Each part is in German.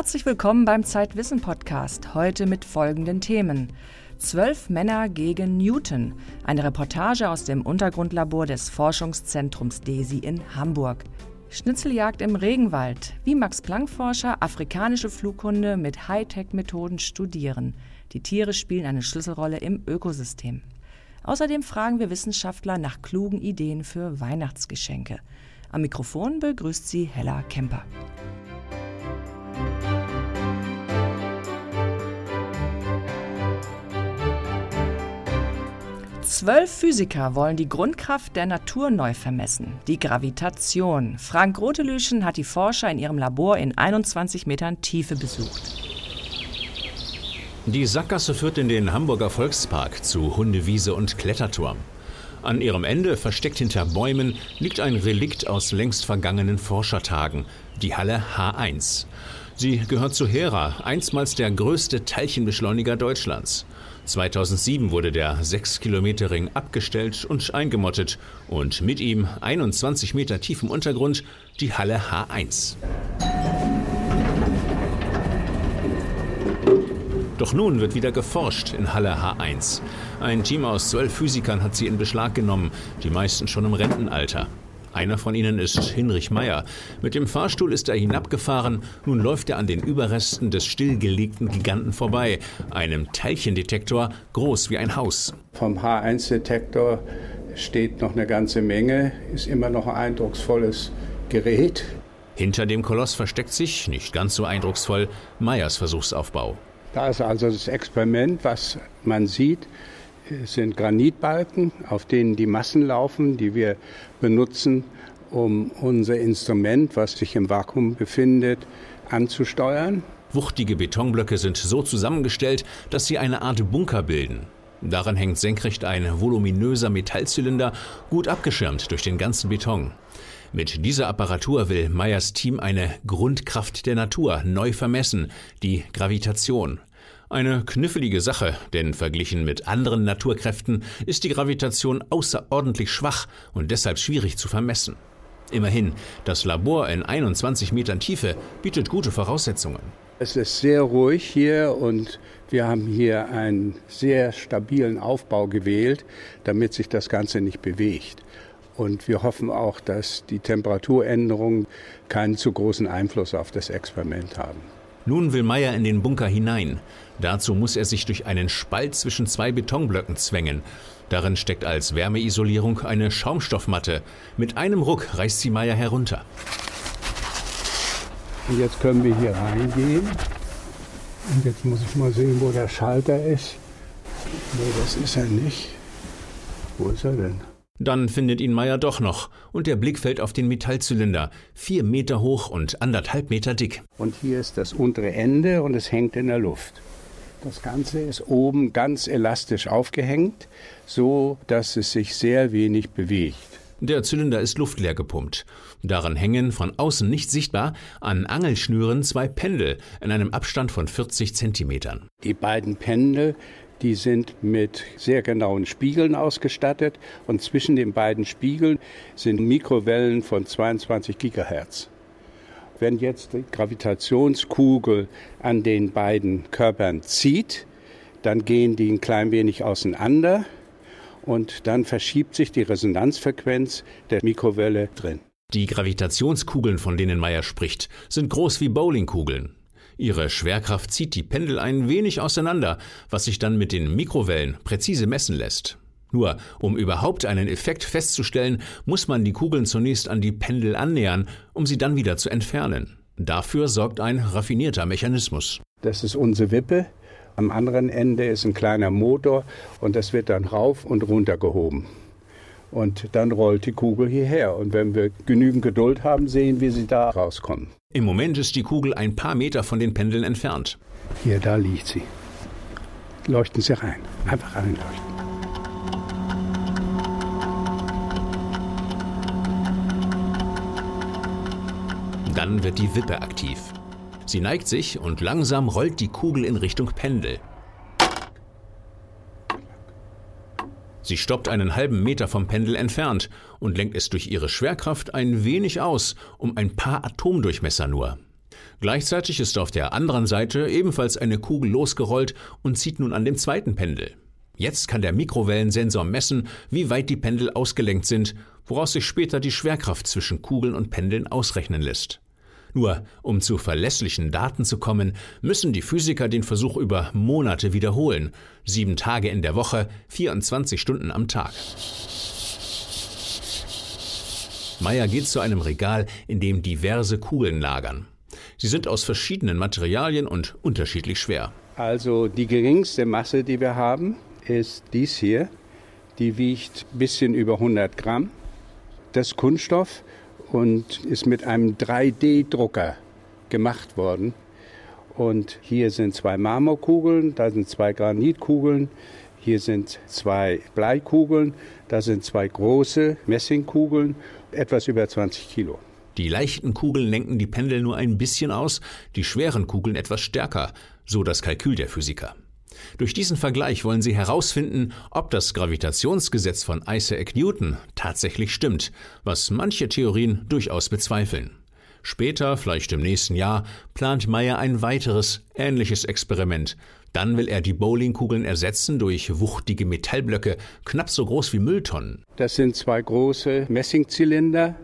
Herzlich willkommen beim Zeitwissen Podcast. Heute mit folgenden Themen. Zwölf Männer gegen Newton. Eine Reportage aus dem Untergrundlabor des Forschungszentrums DESI in Hamburg. Schnitzeljagd im Regenwald. Wie Max-Planck-Forscher afrikanische Flughunde mit Hightech-Methoden studieren. Die Tiere spielen eine Schlüsselrolle im Ökosystem. Außerdem fragen wir Wissenschaftler nach klugen Ideen für Weihnachtsgeschenke. Am Mikrofon begrüßt sie Hella Kemper. Zwölf Physiker wollen die Grundkraft der Natur neu vermessen, die Gravitation. Frank Rotelüschen hat die Forscher in ihrem Labor in 21 Metern Tiefe besucht. Die Sackgasse führt in den Hamburger Volkspark zu Hundewiese und Kletterturm. An ihrem Ende, versteckt hinter Bäumen, liegt ein Relikt aus längst vergangenen Forschertagen, die Halle H1. Sie gehört zu Hera, einstmals der größte Teilchenbeschleuniger Deutschlands. 2007 wurde der 6-Kilometer-Ring abgestellt und eingemottet und mit ihm 21 Meter tief im Untergrund die Halle H1. Doch nun wird wieder geforscht in Halle H1. Ein Team aus zwölf Physikern hat sie in Beschlag genommen, die meisten schon im Rentenalter. Einer von ihnen ist Hinrich Meyer. Mit dem Fahrstuhl ist er hinabgefahren. Nun läuft er an den Überresten des stillgelegten Giganten vorbei. Einem Teilchendetektor, groß wie ein Haus. Vom H1-Detektor steht noch eine ganze Menge, ist immer noch ein eindrucksvolles Gerät. Hinter dem Koloss versteckt sich, nicht ganz so eindrucksvoll, Meyers Versuchsaufbau. Da ist also das Experiment, was man sieht sind Granitbalken, auf denen die Massen laufen, die wir benutzen, um unser Instrument, was sich im Vakuum befindet, anzusteuern. Wuchtige Betonblöcke sind so zusammengestellt, dass sie eine Art Bunker bilden. Daran hängt senkrecht ein voluminöser Metallzylinder, gut abgeschirmt durch den ganzen Beton. Mit dieser Apparatur will Meyers Team eine Grundkraft der Natur neu vermessen, die Gravitation. Eine knifflige Sache, denn verglichen mit anderen Naturkräften ist die Gravitation außerordentlich schwach und deshalb schwierig zu vermessen. Immerhin, das Labor in 21 Metern Tiefe bietet gute Voraussetzungen. Es ist sehr ruhig hier und wir haben hier einen sehr stabilen Aufbau gewählt, damit sich das Ganze nicht bewegt. Und wir hoffen auch, dass die Temperaturänderungen keinen zu großen Einfluss auf das Experiment haben. Nun will Meyer in den Bunker hinein. Dazu muss er sich durch einen Spalt zwischen zwei Betonblöcken zwängen. Darin steckt als Wärmeisolierung eine Schaumstoffmatte. Mit einem Ruck reißt sie Meyer herunter. Und jetzt können wir hier reingehen. Und jetzt muss ich mal sehen, wo der Schalter ist. Nee, das ist er nicht. Wo ist er denn? Dann findet ihn Meyer doch noch und der Blick fällt auf den Metallzylinder, vier Meter hoch und anderthalb Meter dick. Und hier ist das untere Ende und es hängt in der Luft. Das Ganze ist oben ganz elastisch aufgehängt, so dass es sich sehr wenig bewegt. Der Zylinder ist luftleer gepumpt. Daran hängen, von außen nicht sichtbar, an Angelschnüren zwei Pendel in einem Abstand von 40 Zentimetern. Die beiden Pendel die sind mit sehr genauen Spiegeln ausgestattet und zwischen den beiden Spiegeln sind Mikrowellen von 22 Gigahertz. Wenn jetzt die Gravitationskugel an den beiden Körpern zieht, dann gehen die ein klein wenig auseinander und dann verschiebt sich die Resonanzfrequenz der Mikrowelle drin. Die Gravitationskugeln, von denen Meyer spricht, sind groß wie Bowlingkugeln. Ihre Schwerkraft zieht die Pendel ein wenig auseinander, was sich dann mit den Mikrowellen präzise messen lässt. Nur, um überhaupt einen Effekt festzustellen, muss man die Kugeln zunächst an die Pendel annähern, um sie dann wieder zu entfernen. Dafür sorgt ein raffinierter Mechanismus. Das ist unsere Wippe. Am anderen Ende ist ein kleiner Motor und das wird dann rauf und runter gehoben. Und dann rollt die Kugel hierher. Und wenn wir genügend Geduld haben, sehen wir sie da rauskommen. Im Moment ist die Kugel ein paar Meter von den Pendeln entfernt. Hier, da liegt sie. Leuchten Sie rein. Einfach reinleuchten. Dann wird die Wippe aktiv. Sie neigt sich und langsam rollt die Kugel in Richtung Pendel. Sie stoppt einen halben Meter vom Pendel entfernt und lenkt es durch ihre Schwerkraft ein wenig aus, um ein paar Atomdurchmesser nur. Gleichzeitig ist auf der anderen Seite ebenfalls eine Kugel losgerollt und zieht nun an dem zweiten Pendel. Jetzt kann der Mikrowellensensor messen, wie weit die Pendel ausgelenkt sind, woraus sich später die Schwerkraft zwischen Kugeln und Pendeln ausrechnen lässt. Nur um zu verlässlichen Daten zu kommen, müssen die Physiker den Versuch über Monate wiederholen. Sieben Tage in der Woche, 24 Stunden am Tag. Meyer geht zu einem Regal, in dem diverse Kugeln lagern. Sie sind aus verschiedenen Materialien und unterschiedlich schwer. Also die geringste Masse, die wir haben, ist dies hier. Die wiegt ein bisschen über 100 Gramm. Das Kunststoff und ist mit einem 3D-Drucker gemacht worden. Und hier sind zwei Marmorkugeln, da sind zwei Granitkugeln, hier sind zwei Bleikugeln, da sind zwei große Messingkugeln, etwas über 20 Kilo. Die leichten Kugeln lenken die Pendel nur ein bisschen aus, die schweren Kugeln etwas stärker, so das Kalkül der Physiker. Durch diesen Vergleich wollen sie herausfinden, ob das Gravitationsgesetz von Isaac Newton tatsächlich stimmt, was manche Theorien durchaus bezweifeln. Später, vielleicht im nächsten Jahr, plant Meyer ein weiteres, ähnliches Experiment. Dann will er die Bowlingkugeln ersetzen durch wuchtige Metallblöcke, knapp so groß wie Mülltonnen. Das sind zwei große Messingzylinder,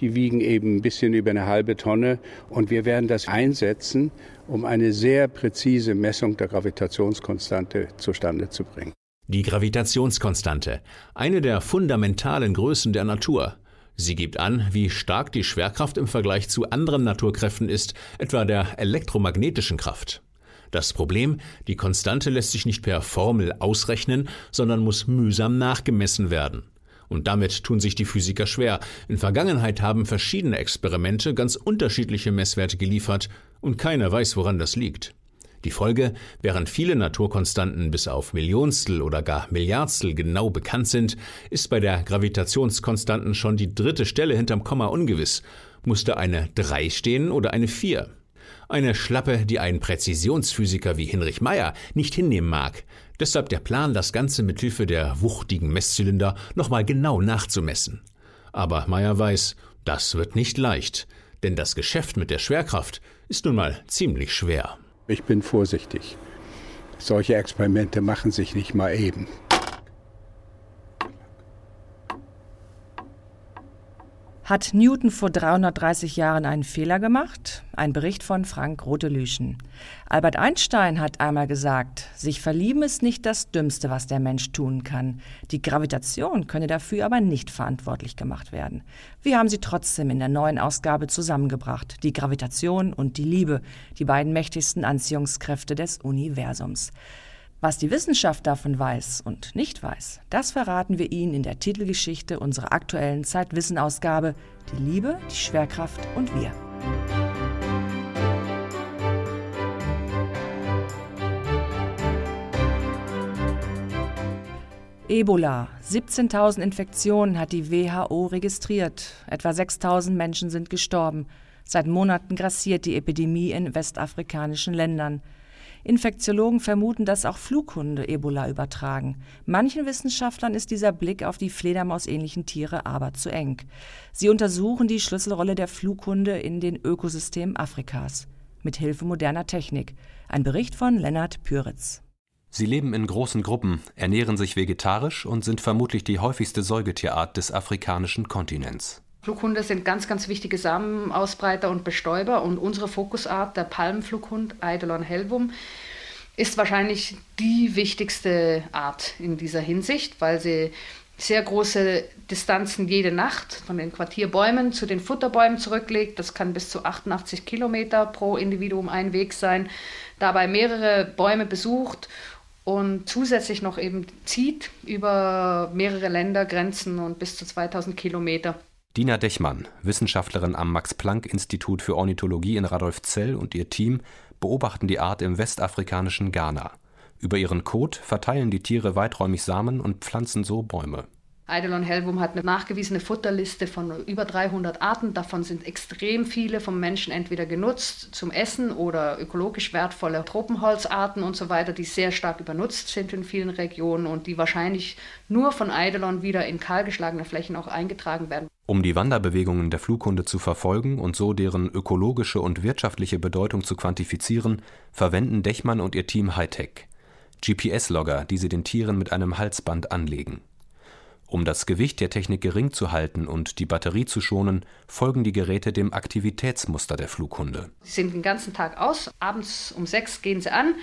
die wiegen eben ein bisschen über eine halbe Tonne und wir werden das einsetzen, um eine sehr präzise Messung der Gravitationskonstante zustande zu bringen. Die Gravitationskonstante, eine der fundamentalen Größen der Natur. Sie gibt an, wie stark die Schwerkraft im Vergleich zu anderen Naturkräften ist, etwa der elektromagnetischen Kraft. Das Problem, die Konstante lässt sich nicht per Formel ausrechnen, sondern muss mühsam nachgemessen werden. Und damit tun sich die Physiker schwer. In Vergangenheit haben verschiedene Experimente ganz unterschiedliche Messwerte geliefert und keiner weiß, woran das liegt. Die Folge, während viele Naturkonstanten bis auf Millionstel oder gar Milliardstel genau bekannt sind, ist bei der Gravitationskonstanten schon die dritte Stelle hinterm Komma ungewiss. Musste eine 3 stehen oder eine 4? Eine Schlappe, die ein Präzisionsphysiker wie Hinrich Meyer nicht hinnehmen mag. Deshalb der Plan, das Ganze mit Hilfe der wuchtigen Messzylinder nochmal genau nachzumessen. Aber Meyer weiß, das wird nicht leicht, denn das Geschäft mit der Schwerkraft ist nun mal ziemlich schwer. Ich bin vorsichtig. Solche Experimente machen sich nicht mal eben. Hat Newton vor 330 Jahren einen Fehler gemacht? Ein Bericht von Frank Rotelüschen. Albert Einstein hat einmal gesagt, sich verlieben ist nicht das Dümmste, was der Mensch tun kann. Die Gravitation könne dafür aber nicht verantwortlich gemacht werden. Wir haben sie trotzdem in der neuen Ausgabe zusammengebracht. Die Gravitation und die Liebe, die beiden mächtigsten Anziehungskräfte des Universums. Was die Wissenschaft davon weiß und nicht weiß, das verraten wir Ihnen in der Titelgeschichte unserer aktuellen Zeitwissen-Ausgabe Die Liebe, die Schwerkraft und wir. Ebola. 17.000 Infektionen hat die WHO registriert. Etwa 6.000 Menschen sind gestorben. Seit Monaten grassiert die Epidemie in westafrikanischen Ländern. Infektiologen vermuten, dass auch Flughunde Ebola übertragen. Manchen Wissenschaftlern ist dieser Blick auf die Fledermausähnlichen Tiere aber zu eng. Sie untersuchen die Schlüsselrolle der Flughunde in den Ökosystemen Afrikas. Mit Hilfe moderner Technik. Ein Bericht von Lennart Püritz. Sie leben in großen Gruppen, ernähren sich vegetarisch und sind vermutlich die häufigste Säugetierart des afrikanischen Kontinents. Flughunde sind ganz, ganz wichtige Samenausbreiter und Bestäuber und unsere Fokusart, der Palmflughund Eidolon helvum, ist wahrscheinlich die wichtigste Art in dieser Hinsicht, weil sie sehr große Distanzen jede Nacht von den Quartierbäumen zu den Futterbäumen zurücklegt. Das kann bis zu 88 Kilometer pro Individuum ein Weg sein. Dabei mehrere Bäume besucht und zusätzlich noch eben zieht über mehrere Ländergrenzen und bis zu 2000 Kilometer. Dina Dechmann, Wissenschaftlerin am Max-Planck-Institut für Ornithologie in Radolfzell und ihr Team beobachten die Art im westafrikanischen Ghana. Über ihren Kot verteilen die Tiere weiträumig Samen und pflanzen so Bäume. Eidolon Hellwum hat eine nachgewiesene Futterliste von über 300 Arten. Davon sind extrem viele vom Menschen entweder genutzt zum Essen oder ökologisch wertvolle Tropenholzarten und so weiter, die sehr stark übernutzt sind in vielen Regionen und die wahrscheinlich nur von Eidolon wieder in kahlgeschlagene Flächen auch eingetragen werden. Um die Wanderbewegungen der Flughunde zu verfolgen und so deren ökologische und wirtschaftliche Bedeutung zu quantifizieren, verwenden Dechmann und ihr Team Hightech. GPS-Logger, die sie den Tieren mit einem Halsband anlegen. Um das Gewicht der Technik gering zu halten und die Batterie zu schonen, folgen die Geräte dem Aktivitätsmuster der Flughunde. Sie sind den ganzen Tag aus, abends um sechs gehen sie an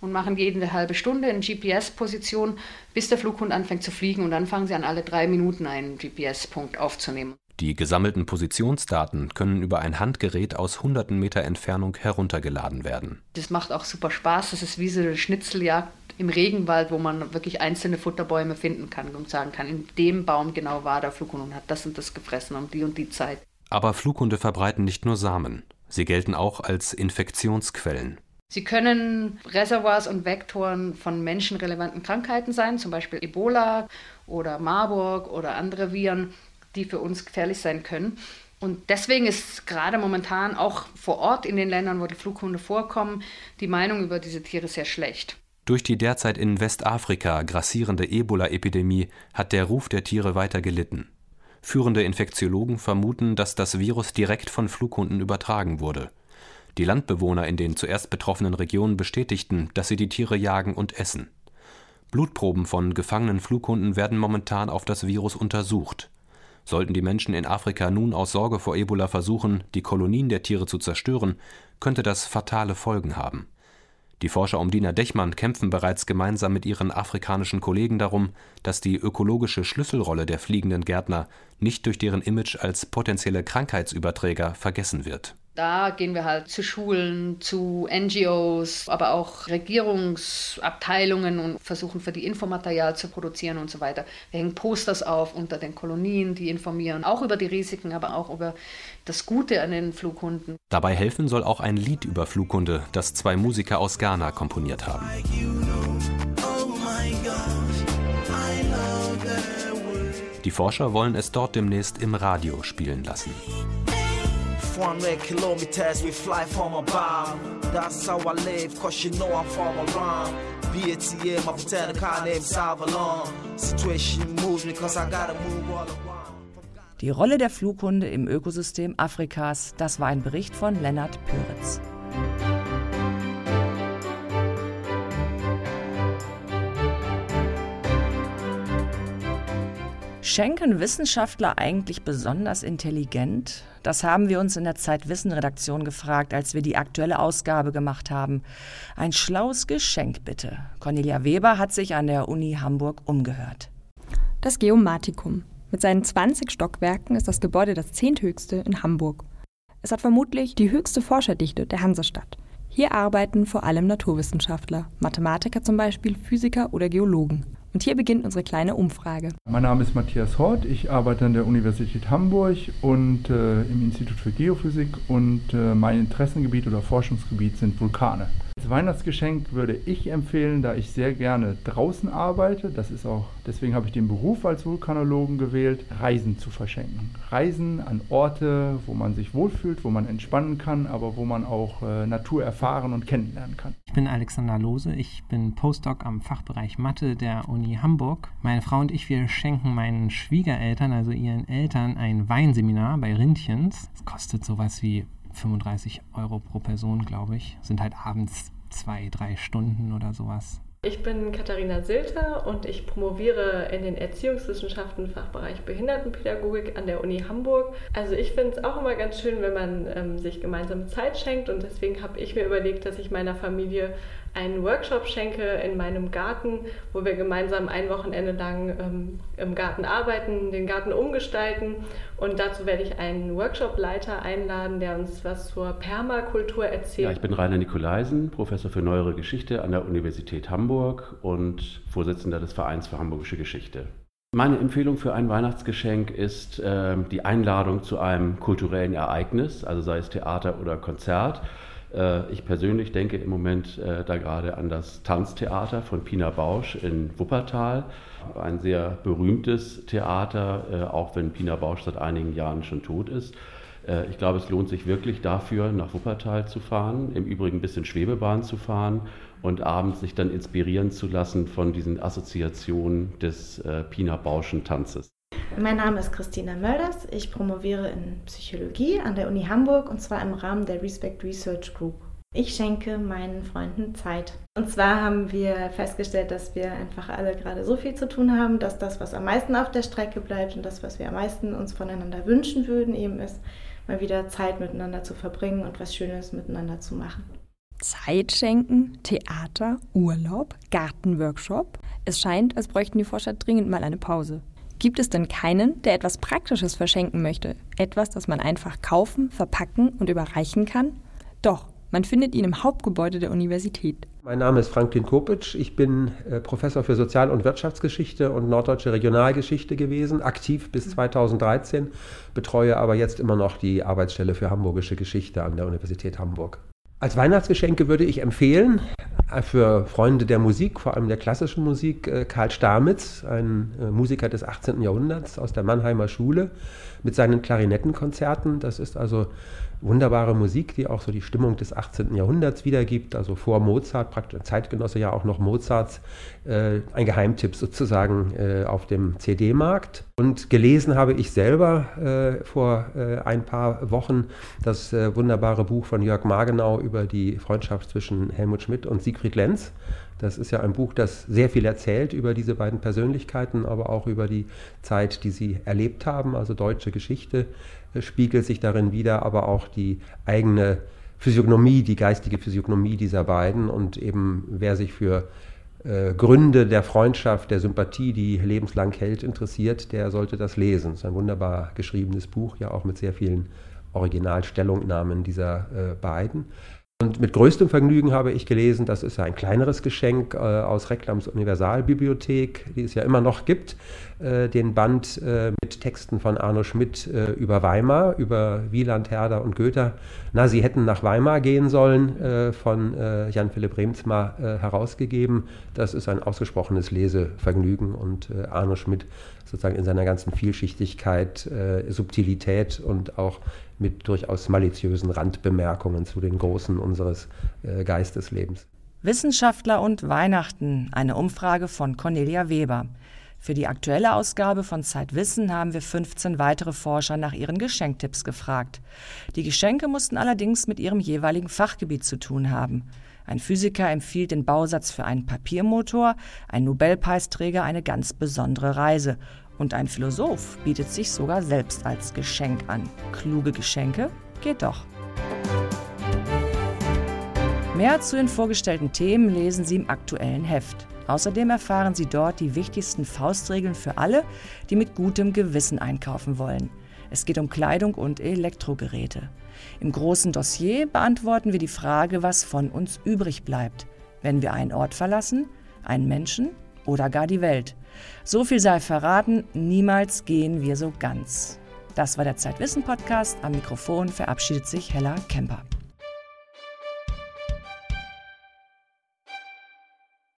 und machen jede halbe Stunde in GPS-Position, bis der Flughund anfängt zu fliegen und dann fangen sie an, alle drei Minuten einen GPS-Punkt aufzunehmen. Die gesammelten Positionsdaten können über ein Handgerät aus hunderten Meter Entfernung heruntergeladen werden. Das macht auch super Spaß. Das ist wie so eine Schnitzeljagd im Regenwald, wo man wirklich einzelne Futterbäume finden kann und sagen kann, in dem Baum genau war der Flughund und hat das und das gefressen um die und die Zeit. Aber Flughunde verbreiten nicht nur Samen. Sie gelten auch als Infektionsquellen. Sie können Reservoirs und Vektoren von menschenrelevanten Krankheiten sein, zum Beispiel Ebola oder Marburg oder andere Viren, die für uns gefährlich sein können. Und deswegen ist gerade momentan auch vor Ort in den Ländern, wo die Flughunde vorkommen, die Meinung über diese Tiere sehr schlecht. Durch die derzeit in Westafrika grassierende Ebola-Epidemie hat der Ruf der Tiere weiter gelitten. Führende Infektiologen vermuten, dass das Virus direkt von Flughunden übertragen wurde. Die Landbewohner in den zuerst betroffenen Regionen bestätigten, dass sie die Tiere jagen und essen. Blutproben von gefangenen Flughunden werden momentan auf das Virus untersucht. Sollten die Menschen in Afrika nun aus Sorge vor Ebola versuchen, die Kolonien der Tiere zu zerstören, könnte das fatale Folgen haben. Die Forscher um Dina Dechmann kämpfen bereits gemeinsam mit ihren afrikanischen Kollegen darum, dass die ökologische Schlüsselrolle der fliegenden Gärtner nicht durch deren Image als potenzielle Krankheitsüberträger vergessen wird da gehen wir halt zu Schulen, zu NGOs, aber auch Regierungsabteilungen und versuchen für die Infomaterial zu produzieren und so weiter. Wir hängen Posters auf unter den Kolonien, die informieren auch über die Risiken, aber auch über das Gute an den Flughunden. Dabei helfen soll auch ein Lied über Flughunde, das zwei Musiker aus Ghana komponiert haben. Die Forscher wollen es dort demnächst im Radio spielen lassen. 400 kilometers, we fly from above. That's how I live, cause you know I'm from around. BATM, my pretend car named Salvalon. Situation moves me cause I gotta move all around. Die Rolle der Flughunde im Ökosystem Afrikas, das war ein Bericht von Lennart Pöritz. Schenken Wissenschaftler eigentlich besonders intelligent? Das haben wir uns in der Zeitwissen-Redaktion gefragt, als wir die aktuelle Ausgabe gemacht haben. Ein schlaues Geschenk bitte. Cornelia Weber hat sich an der Uni Hamburg umgehört. Das Geomatikum. Mit seinen 20 Stockwerken ist das Gebäude das zehnthöchste in Hamburg. Es hat vermutlich die höchste Forscherdichte der Hansestadt. Hier arbeiten vor allem Naturwissenschaftler, Mathematiker zum Beispiel, Physiker oder Geologen. Und hier beginnt unsere kleine Umfrage. Mein Name ist Matthias Hort, ich arbeite an der Universität Hamburg und äh, im Institut für Geophysik und äh, mein Interessengebiet oder Forschungsgebiet sind Vulkane. Als Weihnachtsgeschenk würde ich empfehlen, da ich sehr gerne draußen arbeite, das ist auch, deswegen habe ich den Beruf als Vulkanologen gewählt, Reisen zu verschenken. Reisen an Orte, wo man sich wohlfühlt, wo man entspannen kann, aber wo man auch äh, Natur erfahren und kennenlernen kann. Ich bin Alexander Lose, ich bin Postdoc am Fachbereich Mathe der Uni Hamburg. Meine Frau und ich, wir schenken meinen Schwiegereltern, also ihren Eltern, ein Weinseminar bei Rindchens. Das kostet sowas wie 35 Euro pro Person, glaube ich. Sind halt abends zwei, drei Stunden oder sowas. Ich bin Katharina Silter und ich promoviere in den Erziehungswissenschaften Fachbereich Behindertenpädagogik an der Uni Hamburg. Also ich finde es auch immer ganz schön, wenn man ähm, sich gemeinsam Zeit schenkt und deswegen habe ich mir überlegt, dass ich meiner Familie einen Workshop schenke in meinem Garten, wo wir gemeinsam ein Wochenende lang ähm, im Garten arbeiten, den Garten umgestalten. Und dazu werde ich einen Workshopleiter einladen, der uns was zur Permakultur erzählt. Ja, ich bin Rainer Nikolaisen, Professor für Neuere Geschichte an der Universität Hamburg und Vorsitzender des Vereins für Hamburgische Geschichte. Meine Empfehlung für ein Weihnachtsgeschenk ist äh, die Einladung zu einem kulturellen Ereignis, also sei es Theater oder Konzert ich persönlich denke im Moment äh, da gerade an das Tanztheater von Pina Bausch in Wuppertal. Ein sehr berühmtes Theater, äh, auch wenn Pina Bausch seit einigen Jahren schon tot ist. Ich glaube, es lohnt sich wirklich dafür, nach Wuppertal zu fahren, im Übrigen ein bisschen Schwebebahn zu fahren und abends sich dann inspirieren zu lassen von diesen Assoziationen des Pina Bauschen Tanzes. Mein Name ist Christina Mölders. Ich promoviere in Psychologie an der Uni Hamburg und zwar im Rahmen der Respect Research Group. Ich schenke meinen Freunden Zeit. Und zwar haben wir festgestellt, dass wir einfach alle gerade so viel zu tun haben, dass das, was am meisten auf der Strecke bleibt und das, was wir am meisten uns voneinander wünschen würden, eben ist, mal wieder Zeit miteinander zu verbringen und was Schönes miteinander zu machen. Zeit schenken, Theater, Urlaub, Gartenworkshop. Es scheint, als bräuchten die Forscher dringend mal eine Pause. Gibt es denn keinen, der etwas Praktisches verschenken möchte? Etwas, das man einfach kaufen, verpacken und überreichen kann? Doch, man findet ihn im Hauptgebäude der Universität. Mein Name ist Franklin Kopitsch. Ich bin äh, Professor für Sozial- und Wirtschaftsgeschichte und norddeutsche Regionalgeschichte gewesen, aktiv bis 2013, betreue aber jetzt immer noch die Arbeitsstelle für hamburgische Geschichte an der Universität Hamburg. Als Weihnachtsgeschenke würde ich empfehlen, für Freunde der Musik, vor allem der klassischen Musik, äh, Karl Stamitz, ein äh, Musiker des 18. Jahrhunderts aus der Mannheimer Schule, mit seinen Klarinettenkonzerten. Das ist also wunderbare Musik, die auch so die Stimmung des 18. Jahrhunderts wiedergibt, also vor Mozart, praktisch Zeitgenosse ja auch noch Mozarts, äh, ein Geheimtipp sozusagen äh, auf dem CD-Markt. Und gelesen habe ich selber äh, vor äh, ein paar Wochen das äh, wunderbare Buch von Jörg Margenau über die Freundschaft zwischen Helmut Schmidt und Siegfried Lenz. Das ist ja ein Buch, das sehr viel erzählt über diese beiden Persönlichkeiten, aber auch über die Zeit, die sie erlebt haben, also deutsche Geschichte spiegelt sich darin wieder, aber auch die eigene Physiognomie, die geistige Physiognomie dieser beiden und eben wer sich für äh, Gründe der Freundschaft, der Sympathie, die lebenslang hält, interessiert, der sollte das lesen. Es ist ein wunderbar geschriebenes Buch, ja auch mit sehr vielen Originalstellungnahmen dieser äh, beiden. Und mit größtem Vergnügen habe ich gelesen, das ist ja ein kleineres Geschenk äh, aus Reklams Universalbibliothek, die es ja immer noch gibt, äh, den Band äh, mit Texten von Arno Schmidt äh, über Weimar, über Wieland, Herder und Goethe. Na, sie hätten nach Weimar gehen sollen, äh, von äh, Jan-Philipp Remsmar herausgegeben. Das ist ein ausgesprochenes Lesevergnügen und Arno Schmidt sozusagen in seiner ganzen Vielschichtigkeit, Subtilität und auch mit durchaus maliziösen Randbemerkungen zu den Großen unseres äh, Geisteslebens. Wissenschaftler und Weihnachten, eine Umfrage von Cornelia Weber. Für die aktuelle Ausgabe von Zeitwissen haben wir 15 weitere Forscher nach ihren Geschenktipps gefragt. Die Geschenke mussten allerdings mit ihrem jeweiligen Fachgebiet zu tun haben. Ein Physiker empfiehlt den Bausatz für einen Papiermotor, ein Nobelpreisträger eine ganz besondere Reise und ein Philosoph bietet sich sogar selbst als Geschenk an. Kluge Geschenke geht doch. Mehr zu den vorgestellten Themen lesen Sie im aktuellen Heft. Außerdem erfahren Sie dort die wichtigsten Faustregeln für alle, die mit gutem Gewissen einkaufen wollen. Es geht um Kleidung und Elektrogeräte. Im großen Dossier beantworten wir die Frage, was von uns übrig bleibt, wenn wir einen Ort verlassen, einen Menschen oder gar die Welt. So viel sei verraten, niemals gehen wir so ganz. Das war der Zeitwissen Podcast. Am Mikrofon verabschiedet sich Hella Kemper.